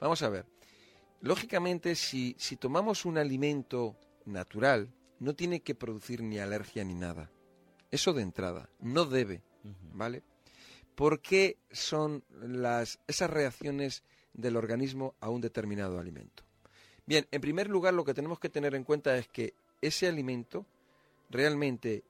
Vamos a ver. Lógicamente, si, si tomamos un alimento natural, no tiene que producir ni alergia ni nada. Eso de entrada. No debe. ¿Vale? ¿Por qué son las, esas reacciones del organismo a un determinado alimento? Bien, en primer lugar, lo que tenemos que tener en cuenta es que ese alimento realmente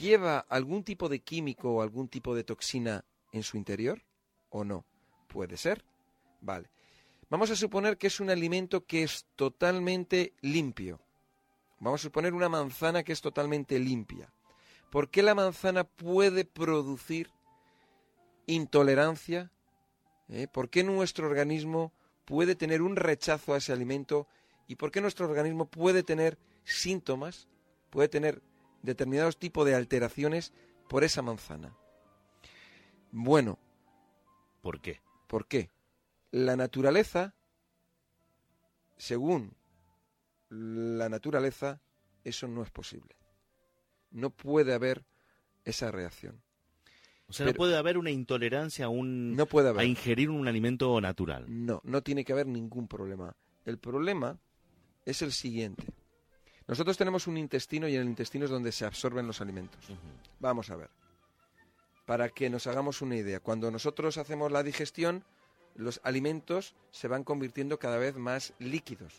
lleva algún tipo de químico o algún tipo de toxina en su interior o no. Puede ser. Vale. Vamos a suponer que es un alimento que es totalmente limpio. Vamos a suponer una manzana que es totalmente limpia. ¿Por qué la manzana puede producir intolerancia? ¿Eh? ¿Por qué nuestro organismo puede tener un rechazo a ese alimento? ¿Y por qué nuestro organismo puede tener síntomas, puede tener determinados tipos de alteraciones por esa manzana? Bueno. ¿Por qué? ¿Por qué? La naturaleza, según la naturaleza, eso no es posible. No puede haber esa reacción. O sea, no puede haber una intolerancia a, un, no puede a ingerir un alimento natural. No, no tiene que haber ningún problema. El problema es el siguiente. Nosotros tenemos un intestino y en el intestino es donde se absorben los alimentos. Vamos a ver. Para que nos hagamos una idea, cuando nosotros hacemos la digestión, los alimentos se van convirtiendo cada vez más líquidos.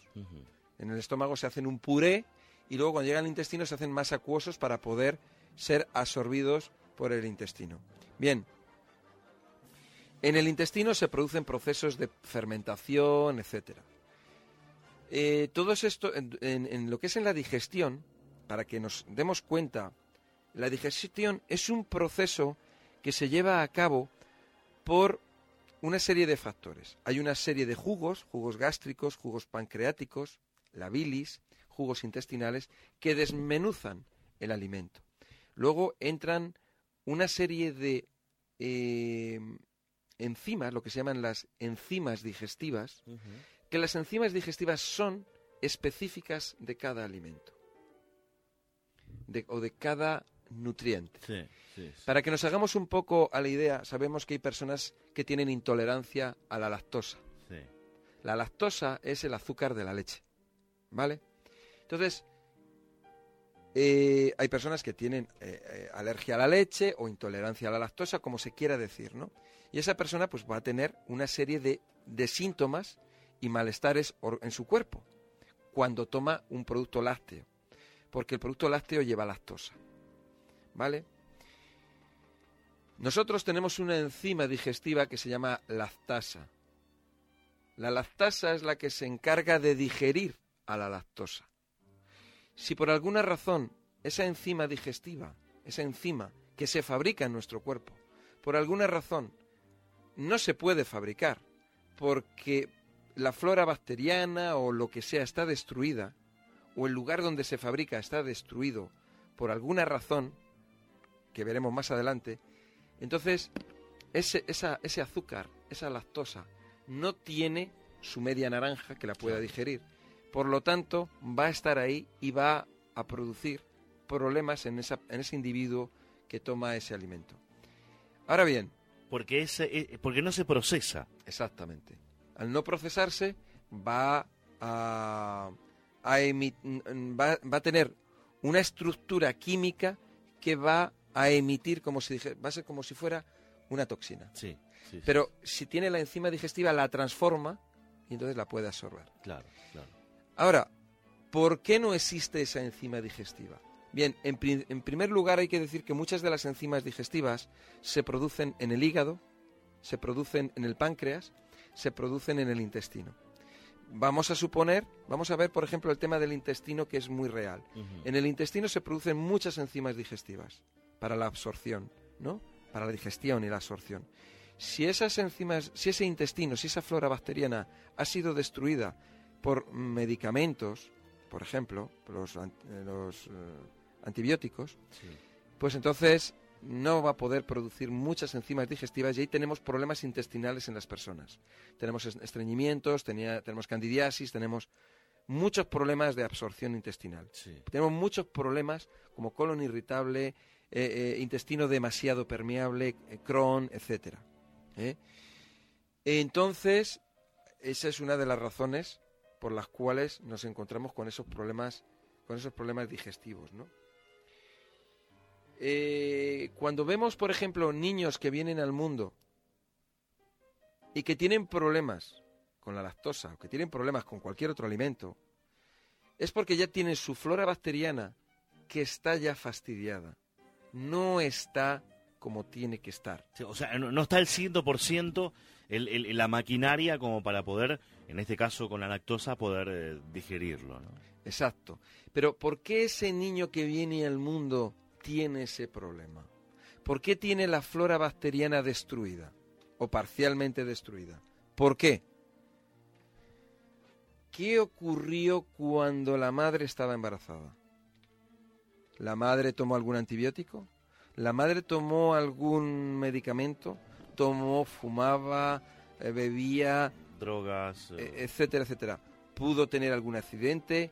En el estómago se hacen un puré y luego cuando llegan al intestino se hacen más acuosos para poder ser absorbidos por el intestino. Bien, en el intestino se producen procesos de fermentación, etcétera. Eh, todo esto, en, en, lo que es en la digestión, para que nos demos cuenta, la digestión es un proceso que se lleva a cabo por una serie de factores. Hay una serie de jugos, jugos gástricos, jugos pancreáticos, la bilis, jugos intestinales, que desmenuzan el alimento. Luego entran una serie de eh, enzimas, lo que se llaman las enzimas digestivas, que las enzimas digestivas son específicas de cada alimento o de cada nutriente. Para que nos hagamos un poco a la idea, sabemos que hay personas que tienen intolerancia a la lactosa. La lactosa es el azúcar de la leche, ¿vale? Entonces, eh, hay personas que tienen eh, eh, alergia a la leche o intolerancia a la lactosa, como se quiera decir, ¿no? Y esa persona pues va a tener una serie de, de síntomas y malestares en su cuerpo cuando toma un producto lácteo, porque el producto lácteo lleva lactosa, ¿vale? Nosotros tenemos una enzima digestiva que se llama lactasa. La lactasa es la que se encarga de digerir a la lactosa. Si por alguna razón esa enzima digestiva, esa enzima que se fabrica en nuestro cuerpo, por alguna razón no se puede fabricar porque la flora bacteriana o lo que sea está destruida, o el lugar donde se fabrica está destruido por alguna razón, que veremos más adelante, entonces, ese, ese azúcar, esa lactosa, no tiene su media naranja que la pueda digerir. Por lo tanto, va a estar ahí y va a producir problemas en, esa, en ese individuo que toma ese alimento. Ahora bien. Porque, ese, eh, porque no se procesa. Exactamente. Al no procesarse, va a, va, va a tener una estructura química que va a emitir como si va a ser como si fuera una toxina. Sí, Pero si tiene la enzima digestiva la transforma y entonces la puede absorber. Claro, claro. Ahora, ¿por qué no existe esa enzima digestiva? Bien, en, en primer lugar hay que decir que muchas de las enzimas digestivas se producen en el hígado, se producen en el páncreas, se producen en el intestino. Vamos a suponer, vamos a ver por ejemplo el tema del intestino que es muy real. En el intestino se producen muchas enzimas digestivas para la absorción, ¿no? Para la digestión y la absorción. Si esas enzimas, si ese intestino, si esa flora bacteriana ha sido destruida por medicamentos, por ejemplo, los, los eh, antibióticos, pues entonces no va a poder producir muchas enzimas digestivas y ahí tenemos problemas intestinales en las personas. Tenemos estreñimientos, tenemos candidiasis, tenemos muchos problemas de absorción intestinal. Tenemos muchos problemas como colon irritable, eh, eh, intestino demasiado permeable, eh, Crohn, etc. Entonces, esa es una de las razones por las cuales nos encontramos con esos problemas, con esos problemas digestivos, ¿no? Cuando vemos, por ejemplo, niños que vienen al mundo y que tienen problemas con la lactosa o que tienen problemas con cualquier otro alimento, es porque ya tienen su flora bacteriana que está ya fastidiada. No está como tiene que estar. o sea, no, está el 100% el, el, la maquinaria como para poder, en este caso con la lactosa, poder eh, digerirlo. ¿no? Exacto. Pero ¿por qué ese niño que viene al mundo tiene ese problema? ¿Por qué tiene la flora bacteriana destruida o parcialmente destruida? ¿Por qué? ¿Qué ocurrió cuando la madre estaba embarazada? ¿La madre tomó algún antibiótico? ¿La madre tomó algún medicamento? ¿Tomó, fumaba, eh, bebía? Drogas. Eh, eh. etcétera, etcétera. ¿Pudo tener algún accidente?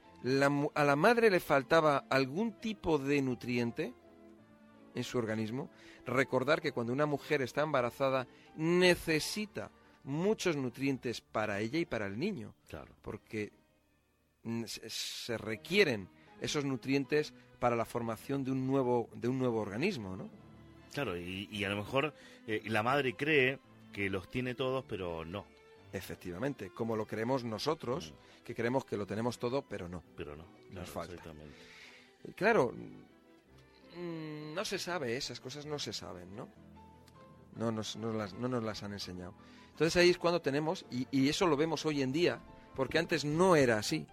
¿A la madre le faltaba algún tipo de nutriente en su organismo? Recordar que cuando una mujer está embarazada necesita muchos nutrientes para ella y para el niño. Claro. Porque se requieren esos nutrientes para la formación de un nuevo, de un nuevo organismo, ¿no? Claro, y, a lo mejor eh, la madre cree que los tiene todos, pero no. Efectivamente, como lo creemos nosotros, mm. que creemos que lo tenemos todo, pero no. Pero no. Nos falta. Claro, mm, no se sabe, esas cosas no se saben, ¿no? No nos, no, las, no nos las han enseñado. Entonces ahí es cuando tenemos, y, eso lo vemos hoy en día, porque antes no era así.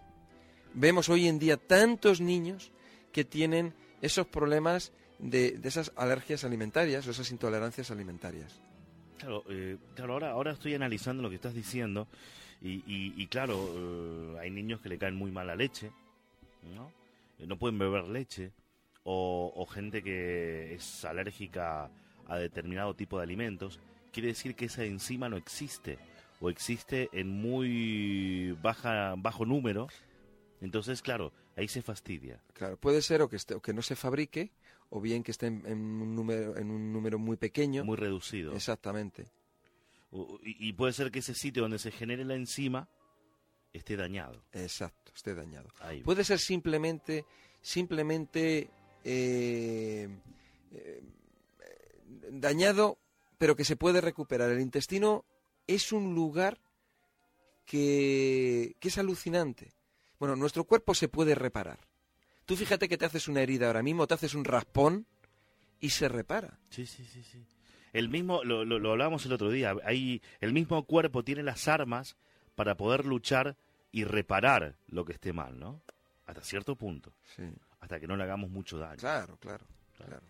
Vemos hoy en día tantos niños que tienen esos problemas de, esas alergias alimentarias o esas intolerancias alimentarias. Claro, eh, claro ahora, ahora estoy analizando lo que estás diciendo y, claro, eh, hay niños que le caen muy mal la leche, ¿no? Eh, no pueden beber leche o, o gente que es alérgica a determinado tipo de alimentos quiere decir que esa enzima no existe o existe en muy baja bajo número. Entonces, claro, ahí se fastidia. Claro, puede ser o que esté, o que no se fabrique o bien que esté en, un número en un número muy pequeño, muy reducido. Exactamente. y, puede ser que ese sitio donde se genere la enzima esté dañado. Exacto, esté dañado. Puede ser simplemente simplemente eh, eh, dañado pero que se puede recuperar. El intestino es un lugar que, es alucinante. Bueno, nuestro cuerpo se puede reparar. Tú fíjate que te haces una herida ahora mismo, te haces un raspón y se repara. Sí, sí, sí, sí. El mismo, lo, lo, hablábamos el otro día, hay, el mismo cuerpo tiene las armas para poder luchar y reparar lo que esté mal, ¿no? Hasta cierto punto. Sí. Hasta que no le hagamos mucho daño. claro, claro. claro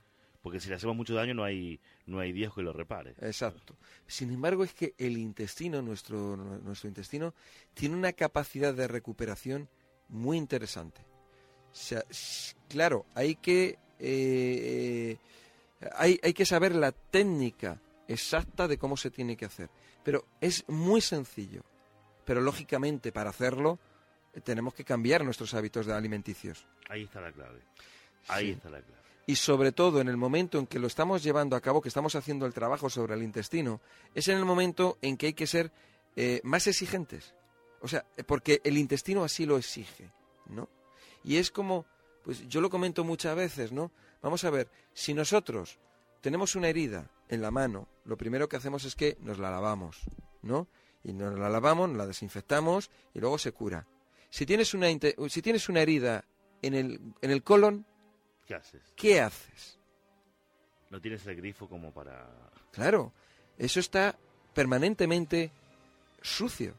porque si le hacemos mucho daño no hay, no hay Dios que lo repare. Exacto. Sin embargo, es que el intestino, nuestro, nuestro intestino, tiene una capacidad de recuperación muy interesante. claro, hay que, eh, hay, hay que saber la técnica exacta de cómo se tiene que hacer. Pero es muy sencillo. Pero lógicamente, para hacerlo, eh, tenemos que cambiar nuestros hábitos alimenticios. Ahí está la clave. Ahí está la clave y sobre todo en el momento en que lo estamos llevando a cabo, que estamos haciendo el trabajo sobre el intestino, es en el momento en que hay que ser eh, más exigentes. O sea, porque el intestino así lo exige, ¿no? Y es como, pues yo lo comento muchas veces, ¿no? Vamos a ver, si nosotros tenemos una herida en la mano, lo primero que hacemos es que nos la lavamos, ¿no? Y nos la lavamos, nos la desinfectamos y luego se cura. Si tienes una, si tienes una herida en el, en el colon, ¿Qué haces? ¿Qué haces? No tienes el grifo como para... Claro, eso está permanentemente sucio.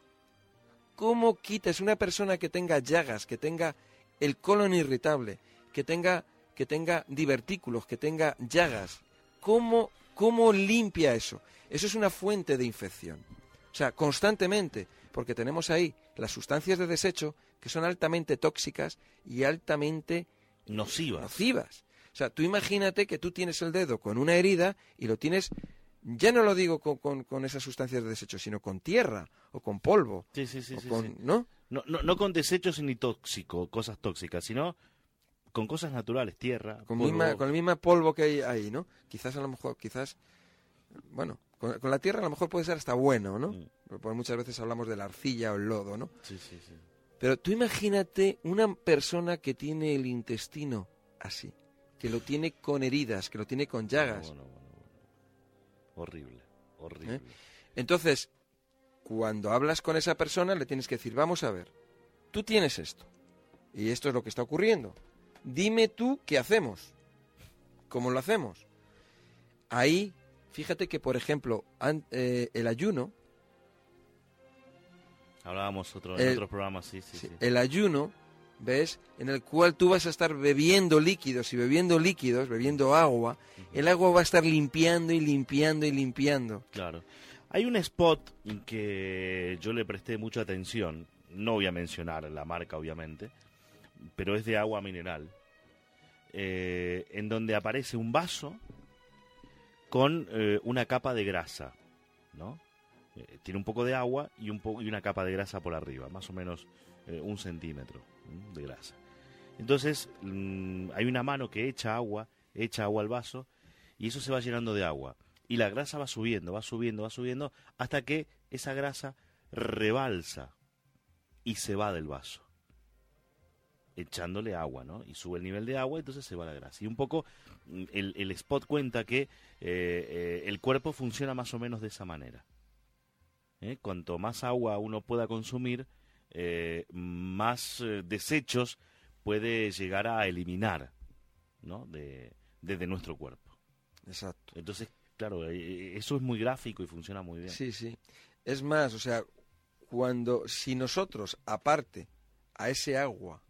¿Cómo quitas una persona que tenga llagas, que tenga el colon irritable, que tenga, que tenga divertículos, que tenga llagas? ¿Cómo, ¿Cómo limpia eso? Eso es una fuente de infección. O sea, constantemente, porque tenemos ahí las sustancias de desecho que son altamente tóxicas y altamente nocivas. Nocivas. O sea, tú imagínate que tú tienes el dedo con una herida y lo tienes, ya no lo digo con, con, esas sustancias de desecho, sino con tierra o con polvo. Sí, sí, sí. ¿no? ¿no? No, con desechos ni tóxico, cosas tóxicas, sino con cosas naturales, tierra. Con, con el mismo polvo que hay ahí, ¿no? Quizás a lo mejor, quizás, bueno, Con, con la tierra a lo mejor puede ser hasta bueno, ¿no? Mm. Porque muchas veces hablamos de la arcilla o el lodo, ¿no? Sí, sí, sí. Pero tú imagínate una persona que tiene el intestino así, que lo tiene con heridas, que lo tiene con llagas. Horrible, horrible. ¿Eh? Entonces, cuando hablas con esa persona, le tienes que decir, vamos a ver, tú tienes esto, y esto es lo que está ocurriendo. Dime tú qué hacemos, cómo lo hacemos. Ahí, fíjate que, por ejemplo, an- eh, el ayuno, Hablábamos otro, en otros programas, sí, sí, sí. el ayuno, ¿ves? En el cual tú vas a estar bebiendo líquidos y bebiendo líquidos, bebiendo agua, el agua va a estar limpiando y limpiando y limpiando. Claro. Hay un spot que yo le presté mucha atención, no voy a mencionar la marca obviamente, pero es de agua mineral, eh, en donde aparece un vaso con eh, una capa de grasa, ¿no? Eh, tiene un poco de agua y, un po- y una capa de grasa por arriba, más o menos eh, un centímetro de grasa. Entonces mm, hay una mano que echa agua, echa agua al vaso y eso se va llenando de agua. Y la grasa va subiendo, va subiendo, va subiendo, hasta que esa grasa rebalsa y se va del vaso. Echándole agua, ¿no? Y sube el nivel de agua, entonces se va la grasa. Y un poco mm, el, spot cuenta que eh, el cuerpo funciona más o menos de esa manera. ¿Eh? Cuanto más agua uno pueda consumir, eh, más eh, desechos puede llegar a eliminar, ¿no? De, desde nuestro cuerpo. Exacto. Entonces, claro, eso es muy gráfico y funciona muy bien. Sí, sí. Es más, o sea, cuando, si nosotros, aparte a ese agua,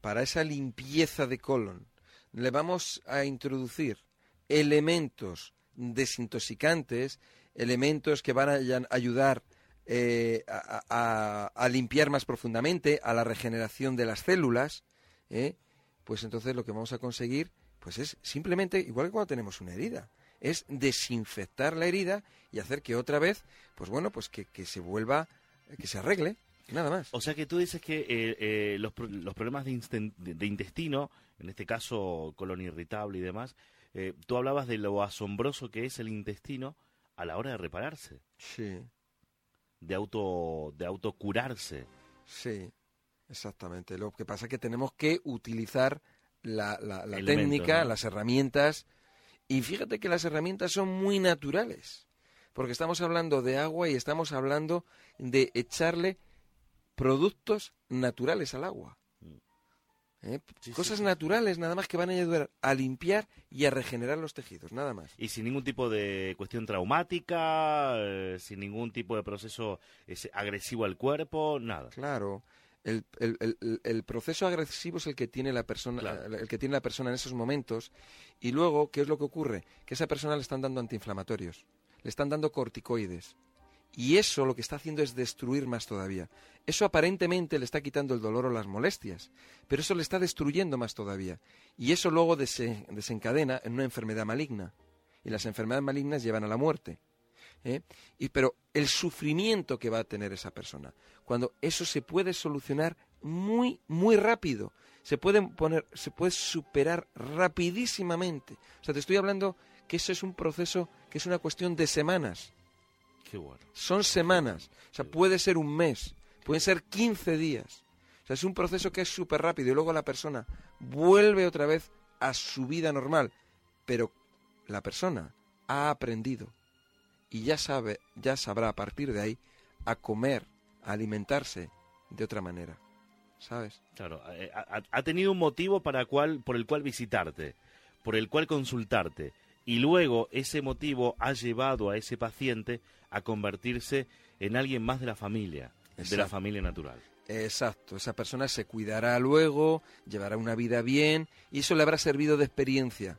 para esa limpieza de colon, le vamos a introducir elementos desintoxicantes, elementos que van a ayudar eh, a, a- limpiar más profundamente, a la regeneración de las células, ¿eh? pues entonces lo que vamos a conseguir pues es simplemente, igual que cuando tenemos una herida, es desinfectar la herida y hacer que otra vez, pues bueno, pues que, se vuelva, que se arregle, nada más. O sea que tú dices que eh, eh, los, los problemas de- de intestino, en este caso colon irritable y demás, eh, tú hablabas de lo asombroso que es el intestino a la hora de repararse, Sí, de auto de autocurarse. sí, exactamente. Lo que pasa es que tenemos que utilizar la, la- la técnica, ¿no? las herramientas, y fíjate que las herramientas son muy naturales, porque estamos hablando de agua y estamos hablando de echarle productos naturales al agua. ¿Eh? Sí, Cosas sí. naturales nada más que van a ayudar a limpiar y a regenerar los tejidos, nada más. Y sin ningún tipo de cuestión traumática, eh, sin ningún tipo de proceso ese, agresivo al cuerpo, nada. Claro. El, el- el- el- el proceso agresivo es el que tiene la persona, Claro. el que tiene la persona en esos momentos. Y luego, ¿qué es lo que ocurre? Que a esa persona le están dando antiinflamatorios, le están dando corticoides. Y eso lo que está haciendo es destruir más todavía. Eso aparentemente le está quitando el dolor o las molestias, pero eso le está destruyendo más todavía. Y eso luego dese- desencadena en una enfermedad maligna. Y las enfermedades malignas llevan a la muerte. ¿eh? Y, pero el sufrimiento que va a tener esa persona, cuando eso se puede solucionar muy, muy rápido, se puede poner, se puede superar rapidísimamente. O sea, te estoy hablando que eso es un proceso que es una cuestión de semanas. Qué bueno. Son semanas. O sea, puede ser un mes, pueden ser 15 días. O sea, es un proceso que es súper rápido y luego la persona vuelve otra vez a su vida normal. Pero la persona ha aprendido y ya sabe, ya sabrá a partir de ahí a comer, a alimentarse de otra manera. ¿Sabes? Claro, eh, ha, ha- ha tenido un motivo para cual, por el cual visitarte, por el cual consultarte, y luego ese motivo ha llevado a ese paciente a convertirse en alguien más de la familia, de la familia natural. Exacto, esa persona se cuidará luego, llevará una vida bien y eso le habrá servido de experiencia.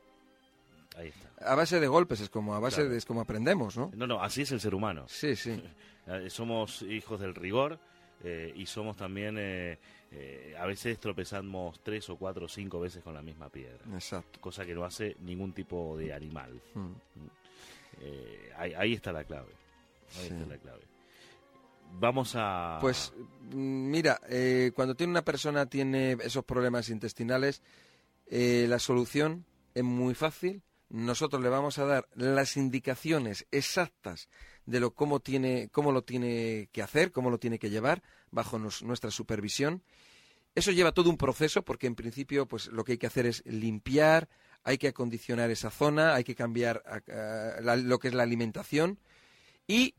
Ahí está. A base de golpes es como a base Claro. de, es como aprendemos, ¿no? No, no, así es el ser humano. Sí, sí. Eh, Somos hijos del rigor eh, y somos también, eh, eh, a veces tropezamos tres o cuatro o cinco veces con la misma piedra, Exacto. cosa que no hace ningún tipo de animal. Mm. Eh, ahí, ahí está la clave. Ahí Sí. está la clave. Vamos a... Pues mira, eh, cuando tiene una persona tiene esos problemas intestinales, la solución es muy fácil nosotros le vamos a dar las indicaciones exactas de lo cómo tiene cómo lo tiene que hacer, cómo lo tiene que llevar bajo nuestra supervisión. Eso lleva todo un proceso porque en principio pues lo que hay que hacer es limpiar, hay que acondicionar esa zona, hay que cambiar lo que es la alimentación y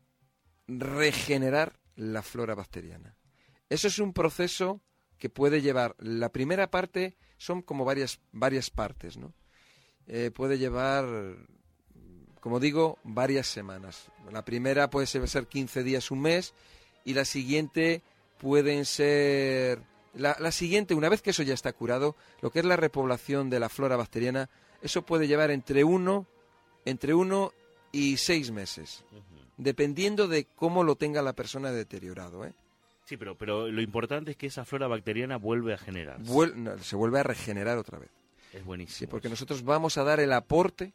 regenerar la flora bacteriana. Eso es un proceso que puede llevar, la primera parte son como varias, varias partes, ¿no? Eh, puede llevar, como digo, varias semanas. La primera puede ser 15 días, un mes, y la siguiente pueden ser... La, la, siguiente, una vez que eso ya está curado, lo que es la repoblación de la flora bacteriana, eso puede llevar entre uno, entre uno y seis meses, dependiendo de cómo lo tenga la persona deteriorado, ¿eh? Sí, pero, pero lo importante es que esa flora bacteriana vuelve a generar. se vuelve a regenerar otra vez. Es buenísimo. Sí, porque nosotros vamos a dar el aporte,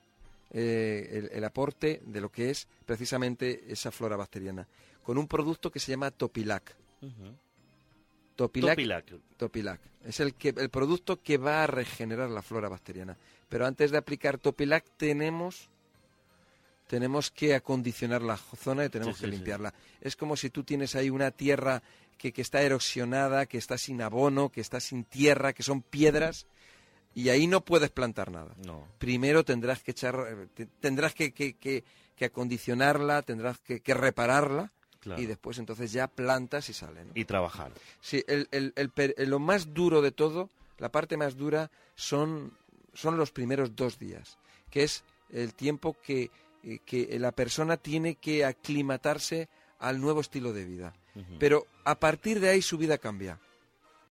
eh, el, aporte de lo que es precisamente esa flora bacteriana, con un producto que se llama Topilac. Topilac, Topilac. Es el, que, el producto que va a regenerar la flora bacteriana. Pero antes de aplicar Topilac tenemos tenemos que acondicionar la zona y tenemos que limpiarla. Es como si tú tienes ahí una tierra que, que, está erosionada, que está sin abono, que está sin tierra, que son piedras, y ahí no puedes plantar nada. No. Primero tendrás que echar, tendrás que, que, que, acondicionarla, tendrás que, repararla, y después entonces ya plantas y sale. Y trabajar. Sí, el, el, el, lo más duro de todo, la parte más dura, son, son los primeros dos días, que es el tiempo que, que la persona tiene que aclimatarse al nuevo estilo de vida. Pero a partir de ahí su vida cambia.